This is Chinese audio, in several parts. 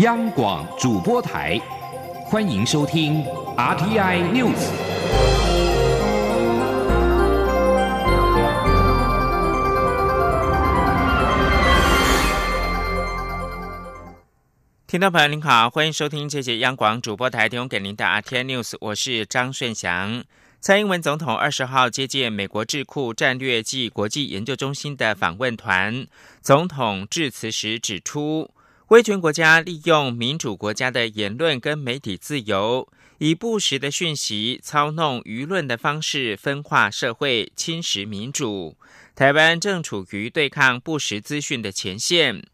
央广主播台，欢迎收听 RTI News。听众朋友您好，欢迎收听这节央广主播台提供给您的 RTI News，我是张顺祥。蔡英文总统二十号接见美国智库战略暨国际研究中心的访问团，总统致辞时指出。威权国家利用民主国家的言论跟媒体自由，以不实的讯息操弄舆论的方式分化社会、侵蚀民主。台湾正处于对抗不实资讯的前线。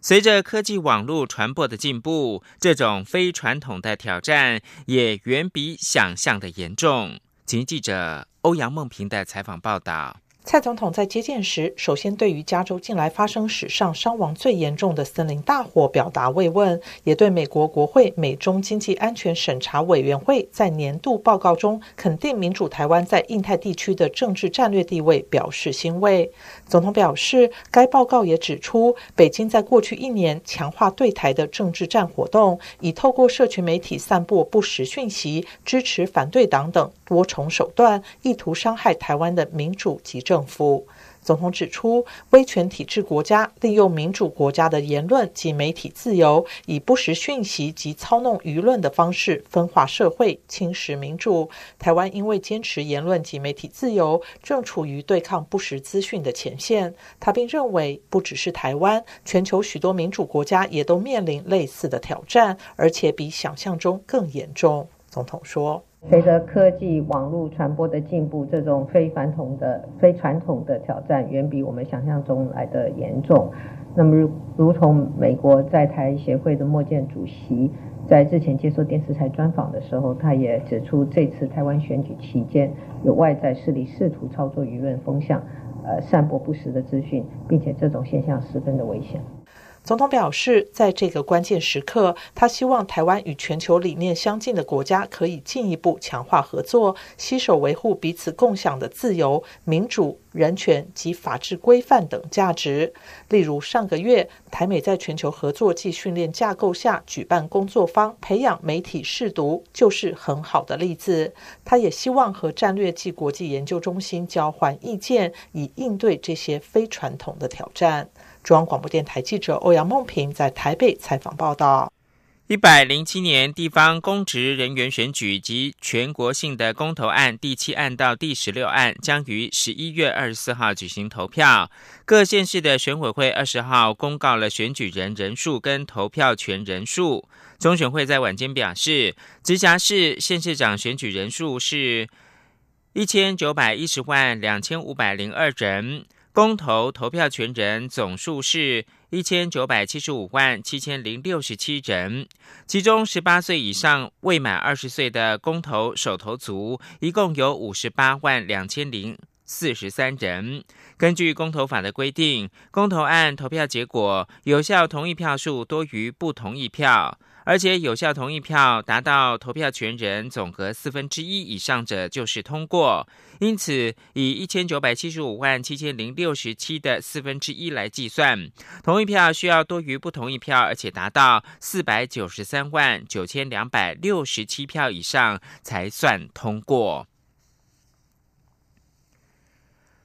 随着科技网络传播的进步，这种非传统的挑战也远比想象的严重。请记者欧阳梦平的采访报道。蔡总统在接见时，首先对于加州近来发生史上伤亡最严重的森林大火表达慰问，也对美国国会美中经济安全审查委员会在年度报告中肯定民主台湾在印太地区的政治战略地位表示欣慰。总统表示，该报告也指出，北京在过去一年强化对台的政治战活动，以透过社群媒体散播不实讯息、支持反对党等多重手段，意图伤害台湾的民主及政。政府总统指出，威权体制国家利用民主国家的言论及媒体自由，以不实讯息及操弄舆论的方式分化社会、侵蚀民主。台湾因为坚持言论及媒体自由，正处于对抗不实资讯的前线。他并认为，不只是台湾，全球许多民主国家也都面临类似的挑战，而且比想象中更严重。总统说。随着科技网络传播的进步，这种非传统的、非传统的挑战远比我们想象中来的严重。那么，如如同美国在台协会的莫健主席在之前接受电视台专访的时候，他也指出，这次台湾选举期间，有外在势力试图操作舆论风向，呃，散播不实的资讯，并且这种现象十分的危险。总统表示，在这个关键时刻，他希望台湾与全球理念相近的国家可以进一步强化合作，携手维护彼此共享的自由、民主、人权及法治规范等价值。例如，上个月台美在全球合作暨训练架构下举办工作坊，培养媒体试读，就是很好的例子。他也希望和战略暨国际研究中心交换意见，以应对这些非传统的挑战。中央广播电台记者欧阳梦平在台北采访报道：一百零七年地方公职人员选举及全国性的公投案第七案到第十六案将于十一月二十四号举行投票。各县市的选委会二十号公告了选举人人数跟投票权人数。中选会在晚间表示，直辖市县市长选举人数是一千九百一十万两千五百零二人。公投投票权人总数是一千九百七十五万七千零六十七人，其中十八岁以上未满二十岁的公投手投族一共有五十八万两千零四十三人。根据公投法的规定，公投案投票结果有效同意票数多于不同意票。而且有效同意票达到投票权人总和四分之一以上者就是通过，因此以一千九百七十五万七千零六十七的四分之一来计算，同意票需要多于不同意票，而且达到四百九十三万九千两百六十七票以上才算通过。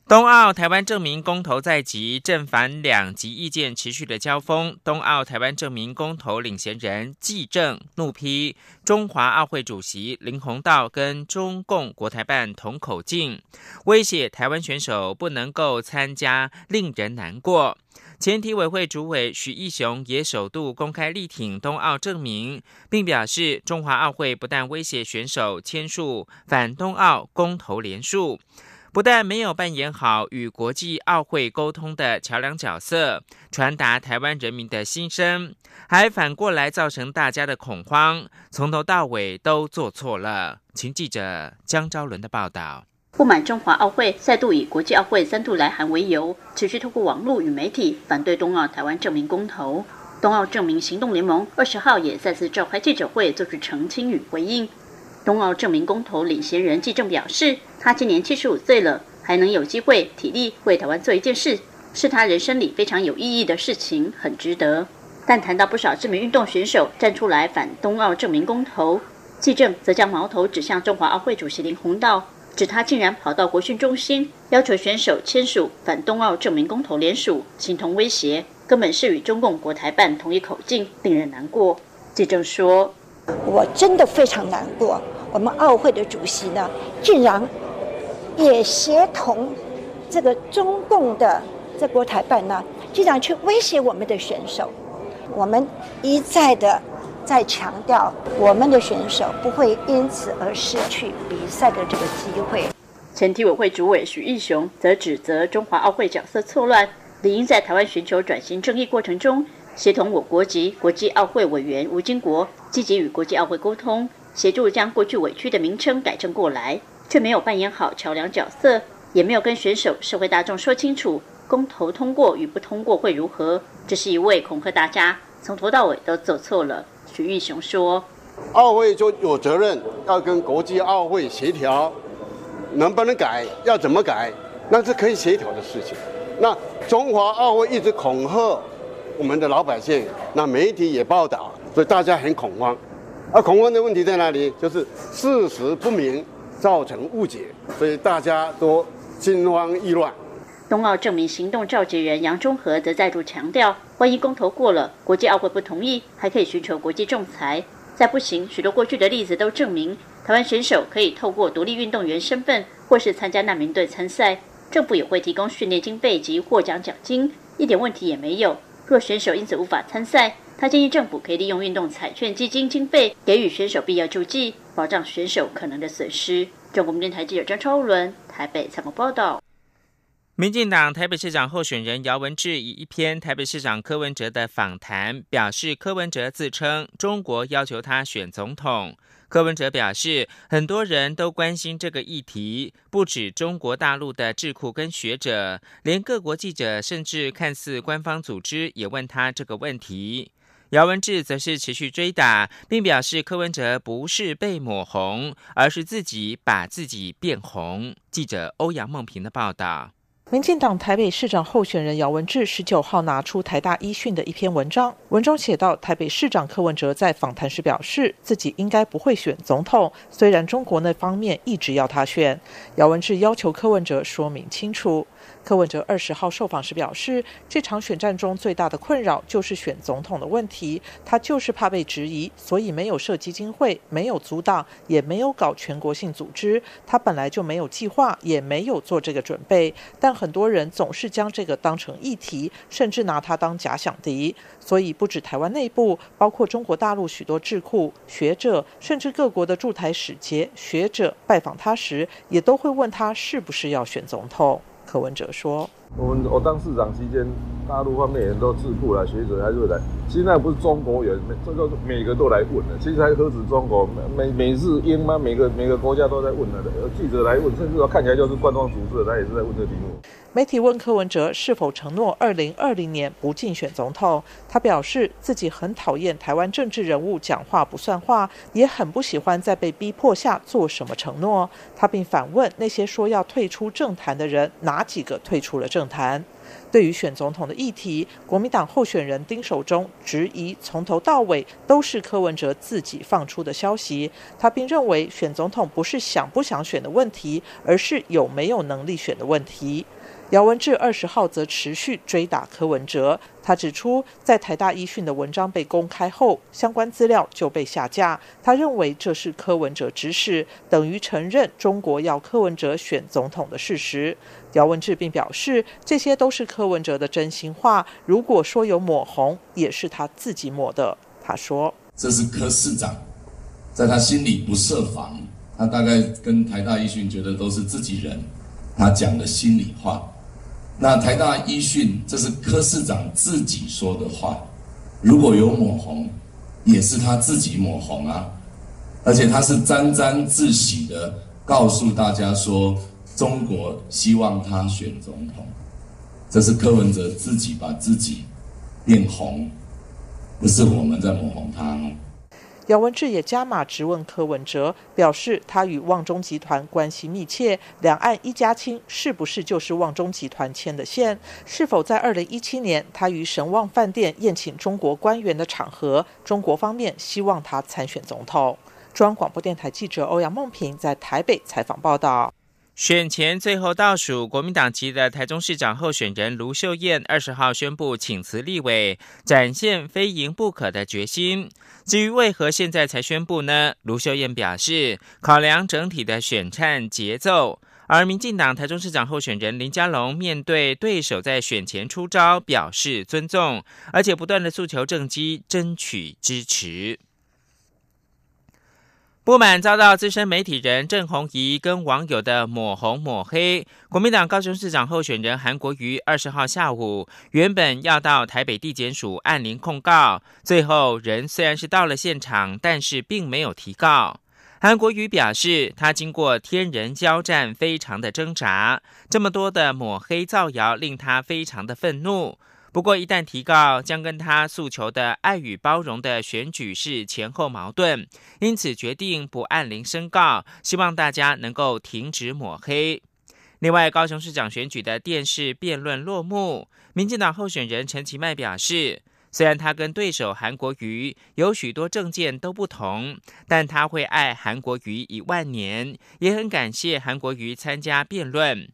冬奥台湾证明公投在即，正反两极意见持续的交锋。冬奥台湾证明公投领衔人季正怒批中华奥会主席林鸿道跟中共国台办同口径，威胁台湾选手不能够参加，令人难过。前体委会主委许义雄也首度公开力挺冬奥证明，并表示中华奥会不但威胁选手签署反冬奥公投联署。不但没有扮演好与国际奥会沟通的桥梁角色，传达台湾人民的心声，还反过来造成大家的恐慌，从头到尾都做错了。请记者江昭伦的报道。不满中华奥会再度以国际奥会三度来函为由，持续透过网络与媒体反对冬奥台湾证明公投。冬奥证明行动联盟二十号也再次召开记者会，做出澄清与回应。冬奥证明公投领衔人季正表示，他今年七十五岁了，还能有机会体力为台湾做一件事，是他人生里非常有意义的事情，很值得。但谈到不少知名运动选手站出来反冬奥证明公投，纪政则将矛头指向中华奥会主席林鸿道，指他竟然跑到国训中心要求选手签署反冬奥证明公投联署，形同威胁，根本是与中共国台办同一口径，令人难过。纪政说：“我真的非常难过，我们奥会的主席呢，竟然也协同这个中共的这国台办呢，竟然去威胁我们的选手。”我们一再的在强调，我们的选手不会因此而失去比赛的这个机会。前体委会主委许义雄则指责中华奥会角色错乱，理应在台湾寻求转型正义过程中，协同我国籍国际奥会委员吴金国，积极与国际奥会沟通，协助将过去委屈的名称改正过来，却没有扮演好桥梁角色，也没有跟选手、社会大众说清楚。公投通过与不通过会如何？这是一位恐吓大家，从头到尾都走错了。徐玉雄说：“奥会就有责任要跟国际奥会协调，能不能改，要怎么改，那是可以协调的事情。那中华奥会一直恐吓我们的老百姓，那媒体也报道，所以大家很恐慌。而恐慌的问题在哪里？就是事实不明，造成误解，所以大家都心慌意乱。”冬奥证明行动召集人杨中和则再度强调，万一公投过了，国际奥会不同意，还可以寻求国际仲裁。再不行，许多过去的例子都证明，台湾选手可以透过独立运动员身份，或是参加难民队参赛，政府也会提供训练经费及获奖奖金，一点问题也没有。若选手因此无法参赛，他建议政府可以利用运动彩券基金经费，给予选手必要救济，保障选手可能的损失。中国电台记者张超伦台北采访报道。民进党台北市长候选人姚文智以一篇台北市长柯文哲的访谈，表示柯文哲自称中国要求他选总统。柯文哲表示，很多人都关心这个议题，不止中国大陆的智库跟学者，连各国记者，甚至看似官方组织也问他这个问题。姚文智则是持续追打，并表示柯文哲不是被抹红，而是自己把自己变红。记者欧阳梦平的报道。民进党台北市长候选人姚文智十九号拿出台大医讯的一篇文章，文中写到，台北市长柯文哲在访谈时表示，自己应该不会选总统，虽然中国那方面一直要他选。姚文智要求柯文哲说明清楚。柯文哲二十号受访时表示，这场选战中最大的困扰就是选总统的问题，他就是怕被质疑，所以没有设基金会，没有阻挡，也没有搞全国性组织。他本来就没有计划，也没有做这个准备。但很多人总是将这个当成议题，甚至拿他当假想敌。所以不止台湾内部，包括中国大陆许多智库、学者，甚至各国的驻台使节、学者拜访他时，也都会问他是不是要选总统。柯文哲说：“我们我当市长期间，大陆方面很多智库来学者还是会来。现在不是中国人，这个每个都来问了。其实还何止中国，每每日英嘛，每个每个国家都在问了。记者来问，甚至说看起来就是官方组织，他也是在问这题目。”媒体问柯文哲是否承诺二零二零年不竞选总统，他表示自己很讨厌台湾政治人物讲话不算话，也很不喜欢在被逼迫下做什么承诺。他并反问那些说要退出政坛的人，哪几个退出了政坛？对于选总统的议题，国民党候选人丁守中质疑从头到尾都是柯文哲自己放出的消息。他并认为选总统不是想不想选的问题，而是有没有能力选的问题。姚文智二十号则持续追打柯文哲。他指出，在台大医讯的文章被公开后，相关资料就被下架。他认为这是柯文哲指使，等于承认中国要柯文哲选总统的事实。姚文智并表示，这些都是柯文哲的真心话。如果说有抹红，也是他自己抹的。他说：“这是柯市长在他心里不设防，他大概跟台大医讯觉得都是自己人，他讲的心里话。”那台大医讯，这是柯市长自己说的话，如果有抹红，也是他自己抹红啊，而且他是沾沾自喜的告诉大家说，中国希望他选总统，这是柯文哲自己把自己变红，不是我们在抹红他。姚文智也加码质问柯文哲，表示他与旺中集团关系密切，两岸一家亲是不是就是旺中集团牵的线？是否在二零一七年他于神旺饭店宴请中国官员的场合，中国方面希望他参选总统？中央广播电台记者欧阳梦平在台北采访报道。选前最后倒数，国民党籍的台中市长候选人卢秀燕二十号宣布请辞立委，展现非赢不可的决心。至于为何现在才宣布呢？卢秀燕表示，考量整体的选战节奏。而民进党台中市长候选人林佳龙面对对手在选前出招，表示尊重，而且不断的诉求政绩，争取支持。不满遭到资深媒体人郑红怡跟网友的抹红抹黑，国民党高雄市长候选人韩国瑜二十号下午原本要到台北地检署按铃控告，最后人虽然是到了现场，但是并没有提告。韩国瑜表示，他经过天人交战，非常的挣扎，这么多的抹黑造谣令他非常的愤怒。不过，一旦提告，将跟他诉求的爱与包容的选举是前后矛盾，因此决定不按铃申告，希望大家能够停止抹黑。另外，高雄市长选举的电视辩论落幕，民进党候选人陈其迈表示，虽然他跟对手韩国瑜有许多政见都不同，但他会爱韩国瑜一万年，也很感谢韩国瑜参加辩论。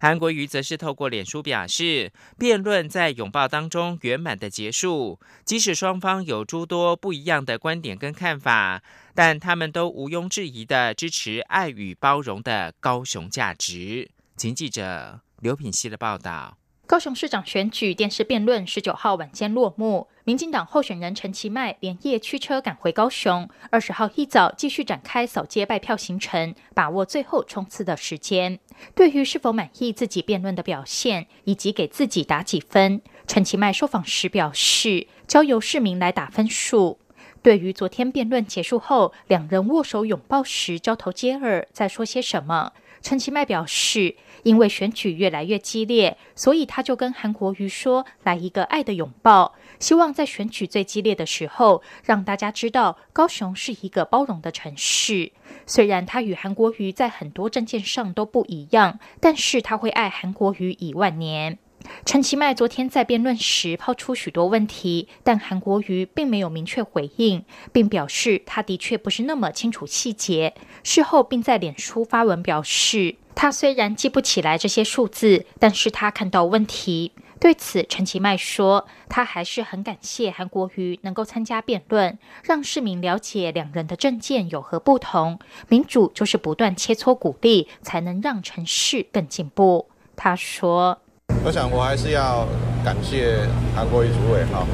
韩国瑜则是透过脸书表示，辩论在拥抱当中圆满的结束。即使双方有诸多不一样的观点跟看法，但他们都毋庸置疑的支持爱与包容的高雄价值。请记者刘品希的报道。高雄市长选举电视辩论十九号晚间落幕，民进党候选人陈其迈连夜驱车赶回高雄，二十号一早继续展开扫街拜票行程，把握最后冲刺的时间。对于是否满意自己辩论的表现，以及给自己打几分，陈其迈受访时表示，交由市民来打分数。对于昨天辩论结束后，两人握手拥抱时交头接耳，在说些什么？陈其迈表示，因为选举越来越激烈，所以他就跟韩国瑜说：“来一个爱的拥抱，希望在选举最激烈的时候，让大家知道高雄是一个包容的城市。虽然他与韩国瑜在很多政见上都不一样，但是他会爱韩国瑜一万年。”陈其迈昨天在辩论时抛出许多问题，但韩国瑜并没有明确回应，并表示他的确不是那么清楚细节。事后并在脸书发文表示，他虽然记不起来这些数字，但是他看到问题。对此，陈其迈说，他还是很感谢韩国瑜能够参加辩论，让市民了解两人的政见有何不同。民主就是不断切磋鼓励，才能让城市更进步。他说。我想，我还是要感谢韩国瑜主委哈，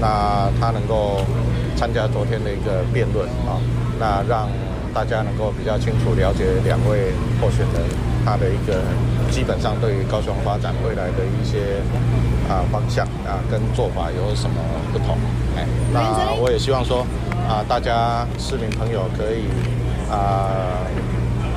那他能够参加昨天的一个辩论啊，那让大家能够比较清楚了解两位候选人他的一个基本上对于高雄发展未来的一些啊方向啊跟做法有什么不同哎，那我也希望说啊，大家市民朋友可以啊，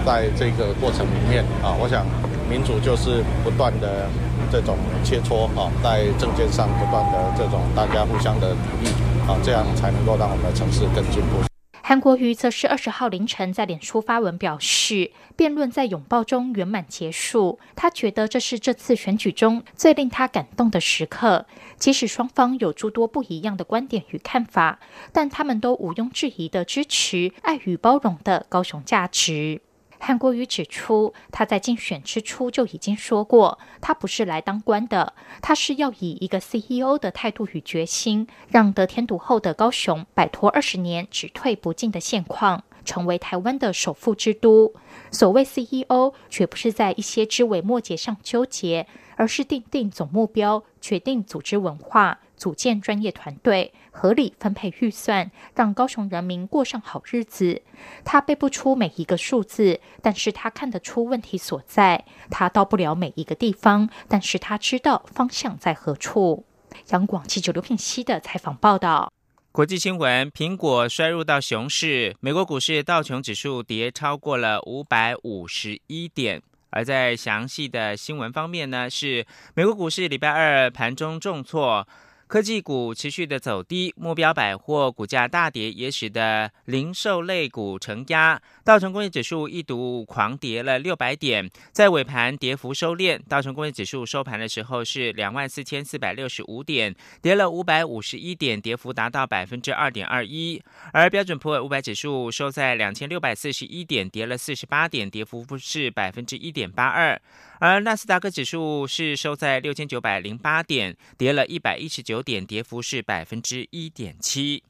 在这个过程里面啊，我想民主就是不断的。这种切磋啊，在政见上不断的这种大家互相的鼓励啊，这样才能够让我们的城市更进步。韩国瑜则是二十号凌晨在脸书发文表示，辩论在拥抱中圆满结束。他觉得这是这次选举中最令他感动的时刻。即使双方有诸多不一样的观点与看法，但他们都毋庸置疑的支持爱与包容的高雄价值。韩国瑜指出，他在竞选之初就已经说过，他不是来当官的，他是要以一个 CEO 的态度与决心，让得天独厚的高雄摆脱二十年只退不进的现况，成为台湾的首富之都。所谓 CEO，绝不是在一些枝微末节上纠结，而是定定总目标，决定组织文化。组建专业团队，合理分配预算，让高雄人民过上好日子。他背不出每一个数字，但是他看得出问题所在。他到不了每一个地方，但是他知道方向在何处。央广记者刘品熙的采访报道。国际新闻：苹果衰入到熊市，美国股市道琼指数跌超过了五百五十一点。而在详细的新闻方面呢，是美国股市礼拜二盘中重挫。科技股持续的走低，目标百货股价大跌，也使得零售类股承压。道琼工业指数一度狂跌了六百点，在尾盘跌幅收敛。道琼工业指数收盘的时候是两万四千四百六十五点，跌了五百五十一点，跌幅达到百分之二点二一。而标准普尔五百指数收在两千六百四十一点，跌了四十八点，跌幅是百分之一点八二。而纳斯达克指数是收在六千九百零八点，跌了一百一十九点，跌幅是百分之一点七。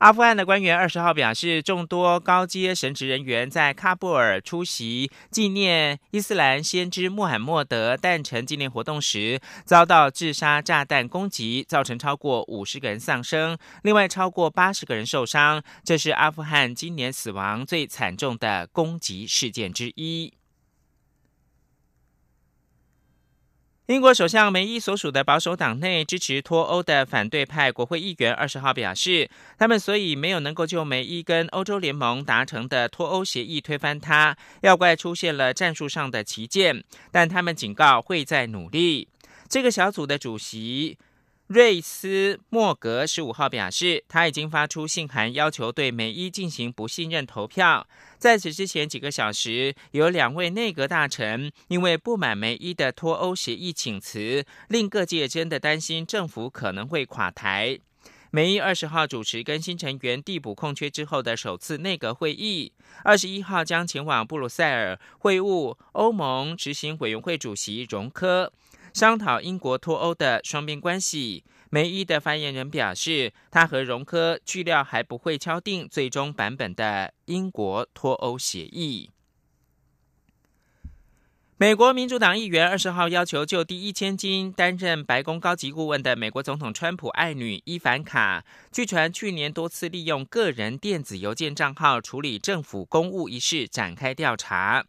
阿富汗的官员二十号表示，众多高阶神职人员在喀布尔出席纪念伊斯兰先知穆罕默德诞辰纪念活动时，遭到自杀炸弹攻击，造成超过五十个人丧生，另外超过八十个人受伤。这是阿富汗今年死亡最惨重的攻击事件之一。英国首相梅伊所属的保守党内支持脱欧的反对派国会议员二十号表示，他们所以没有能够就梅伊跟欧洲联盟达成的脱欧协议推翻他，要怪出现了战术上的旗舰，但他们警告会在努力。这个小组的主席。瑞斯莫格十五号表示，他已经发出信函，要求对梅伊进行不信任投票。在此之前几个小时，有两位内阁大臣因为不满梅伊的脱欧协议请辞，令各界真的担心政府可能会垮台。梅伊二十号主持跟新成员递补空缺之后的首次内阁会议，二十一号将前往布鲁塞尔会晤欧盟执行委员会主席容科。商讨英国脱欧的双边关系，梅伊的发言人表示，他和荣科据料还不会敲定最终版本的英国脱欧协议。美国民主党议员二十号要求就第一千金担任白宫高级顾问的美国总统川普爱女伊凡卡，据传去年多次利用个人电子邮件账号处理政府公务一事展开调查。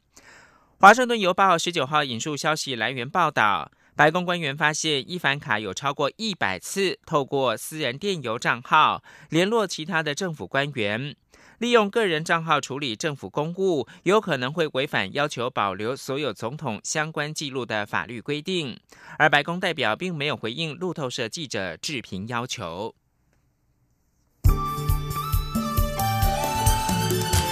华盛顿邮报十九号引述消息来源报道。白宫官员发现，伊凡卡有超过一百次透过私人电邮账号联络其他的政府官员，利用个人账号处理政府公务，有可能会违反要求保留所有总统相关记录的法律规定。而白宫代表并没有回应路透社记者置评要求。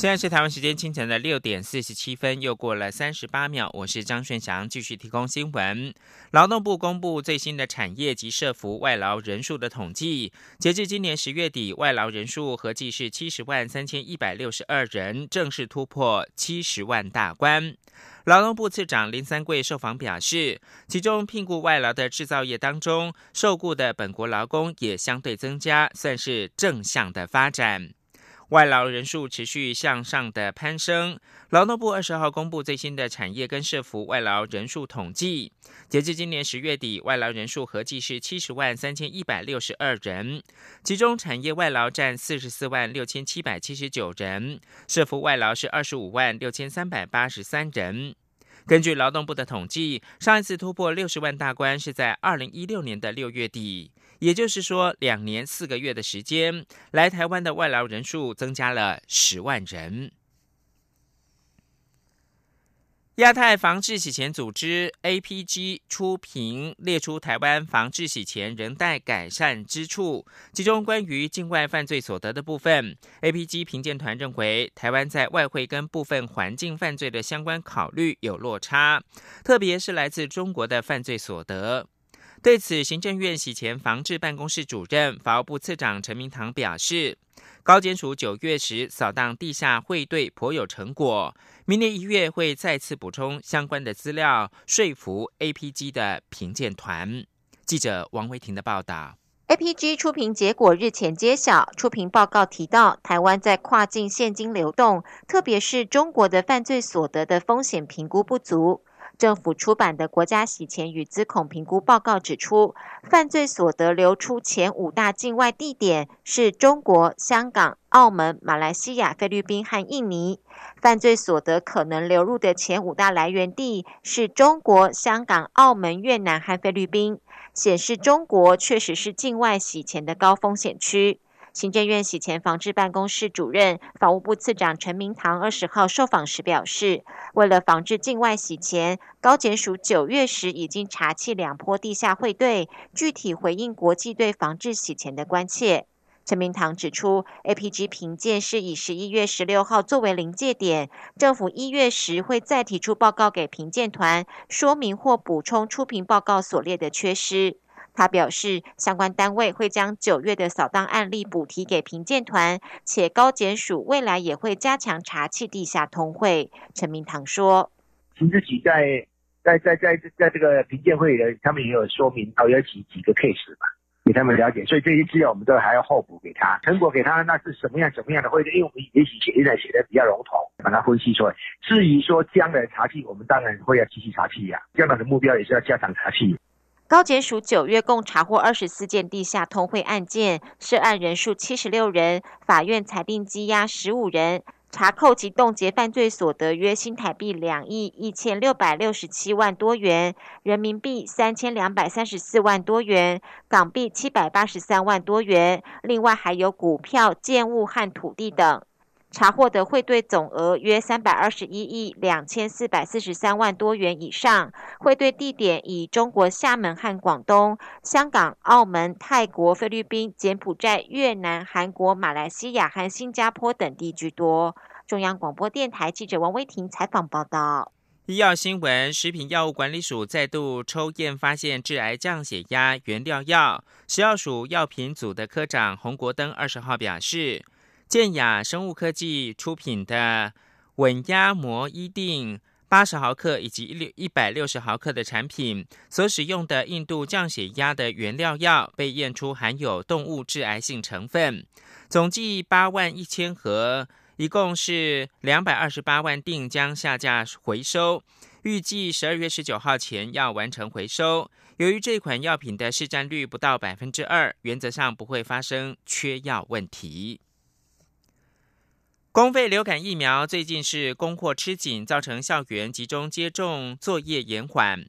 现在是台湾时间清晨的六点四十七分，又过了三十八秒。我是张顺祥，继续提供新闻。劳动部公布最新的产业及社服外劳人数的统计，截至今年十月底，外劳人数合计是七十万三千一百六十二人，正式突破七十万大关。劳动部次长林三桂受访表示，其中聘雇外劳的制造业当中，受雇的本国劳工也相对增加，算是正向的发展。外劳人数持续向上的攀升。劳动部二十号公布最新的产业跟社服外劳人数统计，截至今年十月底，外劳人数合计是七十万三千一百六十二人，其中产业外劳占四十四万六千七百七十九人，社服外劳是二十五万六千三百八十三人。根据劳动部的统计，上一次突破六十万大关是在二零一六年的六月底。也就是说，两年四个月的时间，来台湾的外劳人数增加了十万人。亚太防治洗钱组织 APG 出评列出台湾防治洗钱仍待改善之处，其中关于境外犯罪所得的部分，APG 评鉴团认为台湾在外汇跟部分环境犯罪的相关考虑有落差，特别是来自中国的犯罪所得。对此，行政院洗钱防治办公室主任、法务部次长陈明堂表示，高检署九月时扫荡地下汇兑颇有成果，明年一月会再次补充相关的资料，说服 APG 的评鉴团。记者王维婷的报道：APG 出评结果日前揭晓，出评报告提到，台湾在跨境现金流动，特别是中国的犯罪所得的风险评估不足。政府出版的国家洗钱与资恐评估报告指出，犯罪所得流出前五大境外地点是中国、香港、澳门、马来西亚、菲律宾和印尼。犯罪所得可能流入的前五大来源地是中国、香港、澳门、越南和菲律宾，显示中国确实是境外洗钱的高风险区。行政院洗钱防治办公室主任、法务部次长陈明堂二十号受访时表示，为了防治境外洗钱，高检署九月时已经查缉两波地下汇兑，具体回应国际对防治洗钱的关切。陈明堂指出，APG 评鉴是以十一月十六号作为临界点，政府一月时会再提出报告给评鉴团，说明或补充出评报告所列的缺失。他表示，相关单位会将九月的扫荡案例补提给评鉴团，且高检署未来也会加强查缉地下通会。陈明堂说：“秦自己在在在在在这个评鉴会的，他们也有说明到有几几个 case 嘛，给他们了解，所以这些资料我们都还要后补给他，成果给他，那是什么样什么样的会？因为我们也许写现在写的比较笼统，把它分析出来。至于说将来查缉，我们当然会要继续查缉呀，将来的目标也是要加强查缉。”高检署九月共查获二十四件地下通汇案件，涉案人数七十六人，法院裁定羁押十五人，查扣及冻结犯罪所得约新台币两亿一千六百六十七万多元，人民币三千两百三十四万多元，港币七百八十三万多元，另外还有股票、建物和土地等。查获的汇兑总额约三百二十一亿两千四百四十三万多元以上，汇兑地点以中国厦门和广东、香港、澳门、泰国、菲律宾、柬埔寨、越南、韩国、马来西亚和新加坡等地居多。中央广播电台记者王威婷采访报道。医药新闻：食品药物管理署再度抽验发现致癌降血压原料药，食药署药品组的科长洪国登二十号表示。健雅生物科技出品的稳压膜一定八十毫克以及一六一百六十毫克的产品，所使用的印度降血压的原料药被验出含有动物致癌性成分，总计八万一千盒，一共是两百二十八万锭，将下架回收，预计十二月十九号前要完成回收。由于这款药品的市占率不到百分之二，原则上不会发生缺药问题。公费流感疫苗最近是供货吃紧，造成校园集中接种作业延缓。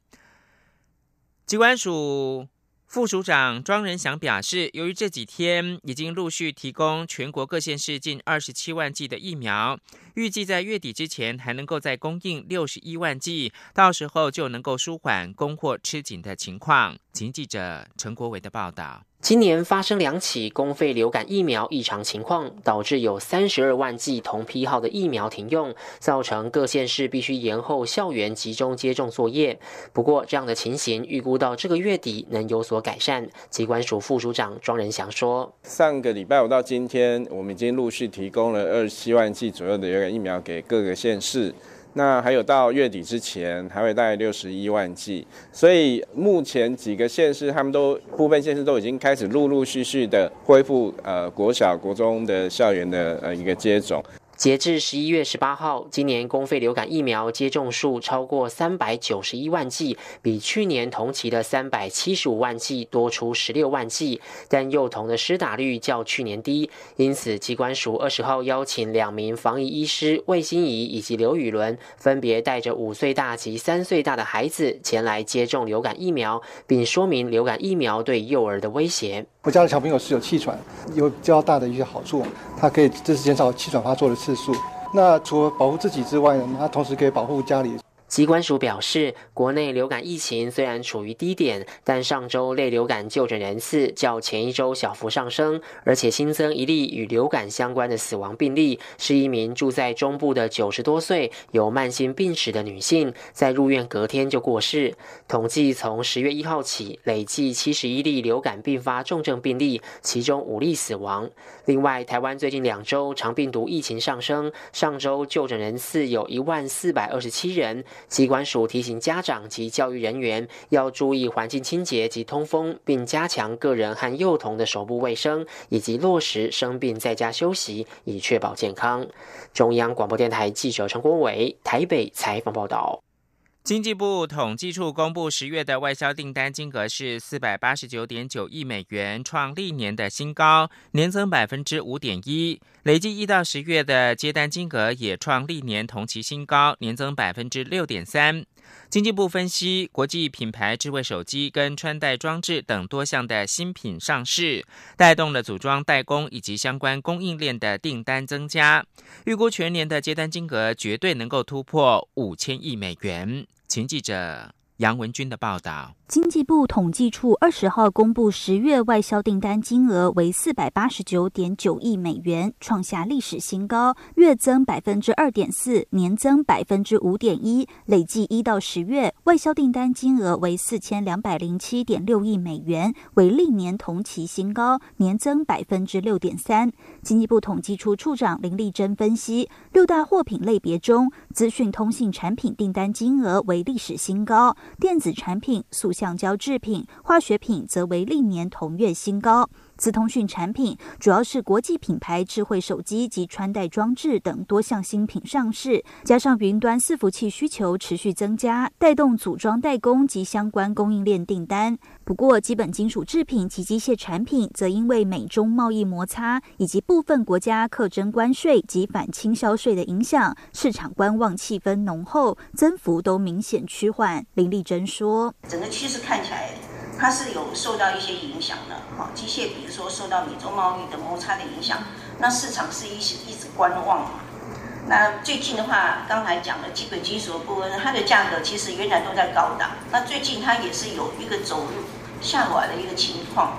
机关署副署长庄仁祥表示，由于这几天已经陆续提供全国各县市近二十七万剂的疫苗，预计在月底之前还能够再供应六十一万剂，到时候就能够舒缓供货吃紧的情况。请记者陈国伟的报道。今年发生两起公费流感疫苗异常情况，导致有三十二万剂同批号的疫苗停用，造成各县市必须延后校园集中接种作业。不过，这样的情形预估到这个月底能有所改善。机关署副署长庄仁祥说：“上个礼拜五到今天，我们已经陆续提供了二十七万剂左右的流感疫苗给各个县市。”那还有到月底之前还会带六十一万剂，所以目前几个县市他们都部分县市都已经开始陆陆续续的恢复呃国小国中的校园的呃一个接种。截至十一月十八号，今年公费流感疫苗接种数超过三百九十一万剂，比去年同期的三百七十五万剂多出十六万剂。但幼童的施打率较去年低，因此机关署二十号邀请两名防疫医师魏心怡以及刘宇伦，分别带着五岁大及三岁大的孩子前来接种流感疫苗，并说明流感疫苗对幼儿的威胁。我家的小朋友是有气喘，有较大的一些好处，它可以就是减少气喘发作的次数。那除了保护自己之外呢，它同时可以保护家里。机关署表示，国内流感疫情虽然处于低点，但上周类流感就诊人次较前一周小幅上升，而且新增一例与流感相关的死亡病例，是一名住在中部的九十多岁有慢性病史的女性，在入院隔天就过世。统计从十月一号起，累计七十一例流感并发重症病例，其中五例死亡。另外，台湾最近两周长病毒疫情上升，上周就诊人次有一万四百二十七人。机关署提醒家长及教育人员要注意环境清洁及通风，并加强个人和幼童的手部卫生，以及落实生病在家休息，以确保健康。中央广播电台记者陈国伟台北采访报道。经济部统计处公布十月的外销订单金额是四百八十九点九亿美元，创历年的新高，年增百分之五点一。累计一到十月的接单金额也创历年同期新高，年增百分之六点三。经济部分析，国际品牌智慧手机跟穿戴装置等多项的新品上市，带动了组装代工以及相关供应链的订单增加。预估全年的接单金额绝对能够突破五千亿美元。秦记者杨文军的报道。经济部统计处二十号公布十月外销订单金额为四百八十九点九亿美元，创下历史新高，月增百分之二点四，年增百分之五点一。累计一到十月外销订单金额为四千两百零七点六亿美元，为历年同期新高，年增百分之六点三。经济部统计处处长林丽珍分析，六大货品类别中，资讯通信产品订单金额为历史新高，电子产品、塑橡胶制品、化学品则为历年同月新高。资通讯产品主要是国际品牌智慧手机及穿戴装置等多项新品上市，加上云端伺服器需求持续增加，带动组装代工及相关供应链订单。不过，基本金属制品及机械产品则因为美中贸易摩擦以及部分国家课征关税及反倾销税的影响，市场观望气氛浓厚，增幅都明显趋缓。林丽珍说：“整个趋势看起来。”它是有受到一些影响的，哈，机械比如说受到美洲贸易的摩擦的影响，那市场是一一直观望嘛。那最近的话，刚才讲的基本金属的部分，它的价格其实原来都在高档，那最近它也是有一个走入下滑的一个情况。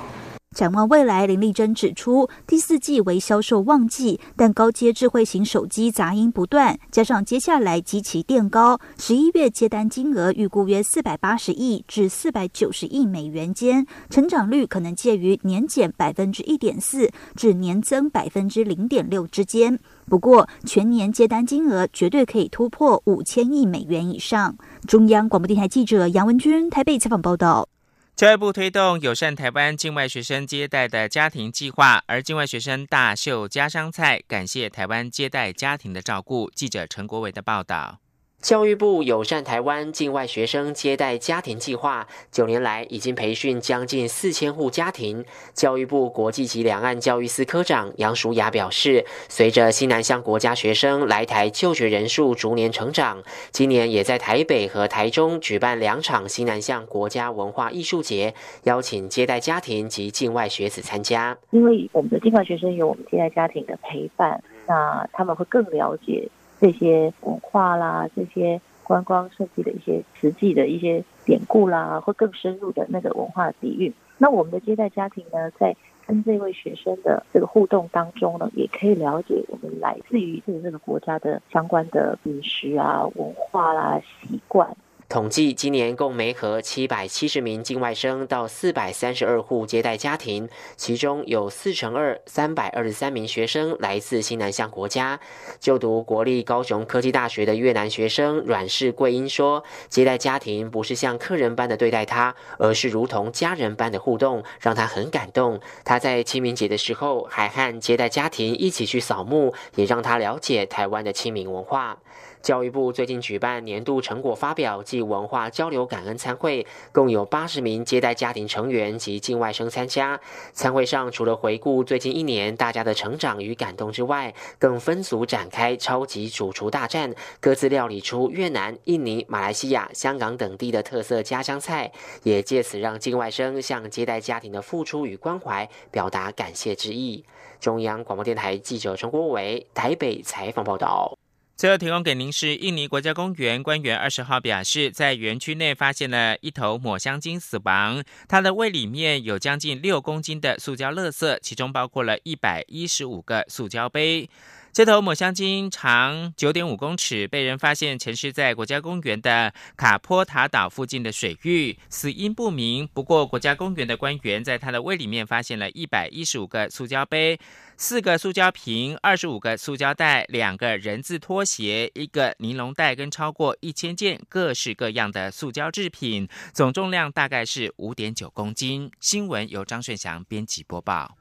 展望未来，林丽珍指出，第四季为销售旺季，但高阶智慧型手机杂音不断，加上接下来极其垫高，十一月接单金额预估约四百八十亿至四百九十亿美元间，成长率可能介于年减百分之一点四至年增百分之零点六之间。不过，全年接单金额绝对可以突破五千亿美元以上。中央广播电台记者杨文君台北采访报道。教育部推动友善台湾境外学生接待的家庭计划，而境外学生大秀家乡菜，感谢台湾接待家庭的照顾。记者陈国伟的报道。教育部友善台湾境外学生接待家庭计划，九年来已经培训将近四千户家庭。教育部国际及两岸教育司科长杨淑雅表示，随着西南向国家学生来台就学人数逐年成长，今年也在台北和台中举办两场西南向国家文化艺术节，邀请接待家庭及境外学子参加。因为我们的境外学生有我们接待家庭的陪伴，那他们会更了解。这些文化啦，这些观光设计的一些实际的一些典故啦，或更深入的那个文化底蕴。那我们的接待家庭呢，在跟这位学生的这个互动当中呢，也可以了解我们来自于这个国家的相关的饮食啊、文化啦、习惯。统计今年共媒合七百七十名境外生到四百三十二户接待家庭，其中有四成二三百二十三名学生来自新南向国家。就读国立高雄科技大学的越南学生阮氏桂英说：“接待家庭不是像客人般的对待他，而是如同家人般的互动，让他很感动。他在清明节的时候还和接待家庭一起去扫墓，也让他了解台湾的清明文化。”教育部最近举办年度成果发表暨文化交流感恩餐会，共有八十名接待家庭成员及境外生参加。餐会上除了回顾最近一年大家的成长与感动之外，更分组展开超级主厨大战，各自料理出越南、印尼、马来西亚、香港等地的特色家乡菜，也借此让境外生向接待家庭的付出与关怀表达感谢之意。中央广播电台记者陈国伟台北采访报道。最后提供给您是印尼国家公园官员二十号表示，在园区内发现了一头抹香鲸死亡，它的胃里面有将近六公斤的塑胶垃圾，其中包括了一百一十五个塑胶杯。这头抹香鲸长九点五公尺，被人发现沉尸在国家公园的卡坡塔岛附近的水域，死因不明。不过，国家公园的官员在它的胃里面发现了一百一十五个塑胶杯、四个塑胶瓶、二十五个塑胶袋、两个人字拖鞋、一个尼龙袋，跟超过一千件各式各样的塑胶制品，总重量大概是五点九公斤。新闻由张顺祥编辑播报。